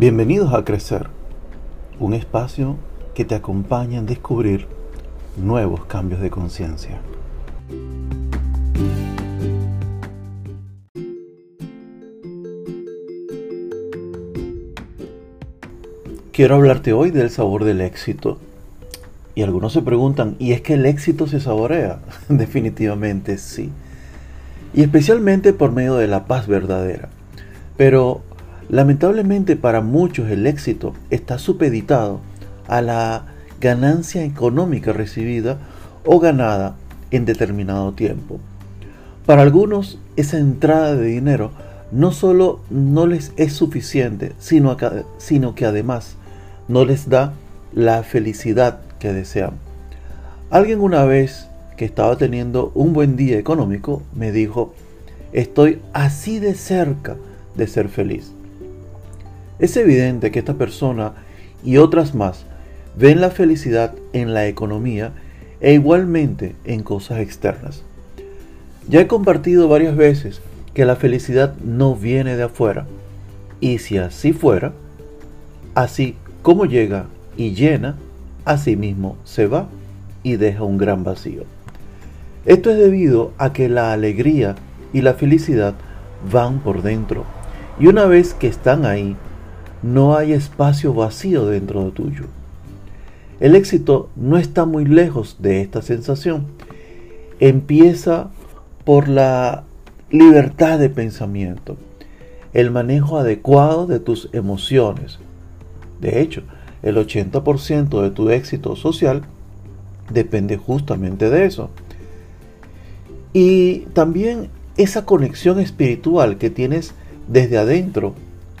Bienvenidos a Crecer, un espacio que te acompaña en descubrir nuevos cambios de conciencia. Quiero hablarte hoy del sabor del éxito. Y algunos se preguntan, ¿y es que el éxito se saborea? Definitivamente sí. Y especialmente por medio de la paz verdadera. Pero Lamentablemente para muchos el éxito está supeditado a la ganancia económica recibida o ganada en determinado tiempo. Para algunos esa entrada de dinero no solo no les es suficiente, sino, sino que además no les da la felicidad que desean. Alguien una vez que estaba teniendo un buen día económico me dijo, estoy así de cerca de ser feliz. Es evidente que esta persona y otras más ven la felicidad en la economía e igualmente en cosas externas. Ya he compartido varias veces que la felicidad no viene de afuera, y si así fuera, así como llega y llena, así mismo se va y deja un gran vacío. Esto es debido a que la alegría y la felicidad van por dentro, y una vez que están ahí, no hay espacio vacío dentro de tuyo. El éxito no está muy lejos de esta sensación. Empieza por la libertad de pensamiento, el manejo adecuado de tus emociones. De hecho, el 80% de tu éxito social depende justamente de eso. Y también esa conexión espiritual que tienes desde adentro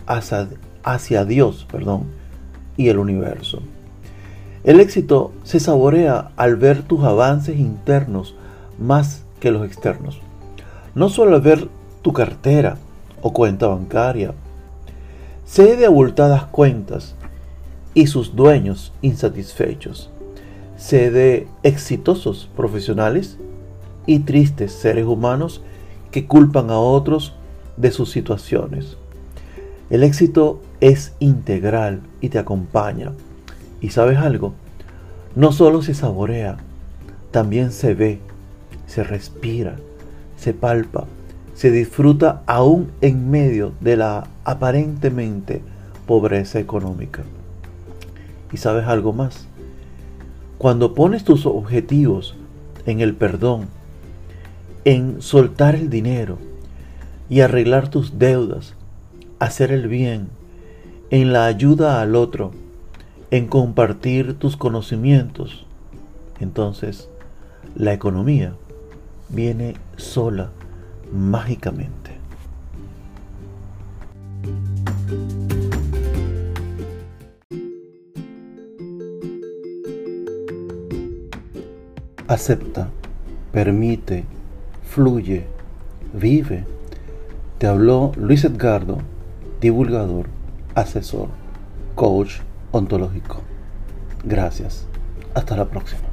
hacia, hacia Dios, perdón, y el universo. El éxito se saborea al ver tus avances internos más que los externos. No solo al ver tu cartera o cuenta bancaria. Sé de abultadas cuentas y sus dueños insatisfechos. Sé de exitosos profesionales y tristes seres humanos que culpan a otros de sus situaciones. El éxito es integral y te acompaña. ¿Y sabes algo? No solo se saborea, también se ve, se respira, se palpa, se disfruta aún en medio de la aparentemente pobreza económica. ¿Y sabes algo más? Cuando pones tus objetivos en el perdón, en soltar el dinero y arreglar tus deudas, hacer el bien, en la ayuda al otro, en compartir tus conocimientos, entonces la economía viene sola, mágicamente. Acepta, permite, fluye, vive. Te habló Luis Edgardo divulgador, asesor, coach ontológico. Gracias. Hasta la próxima.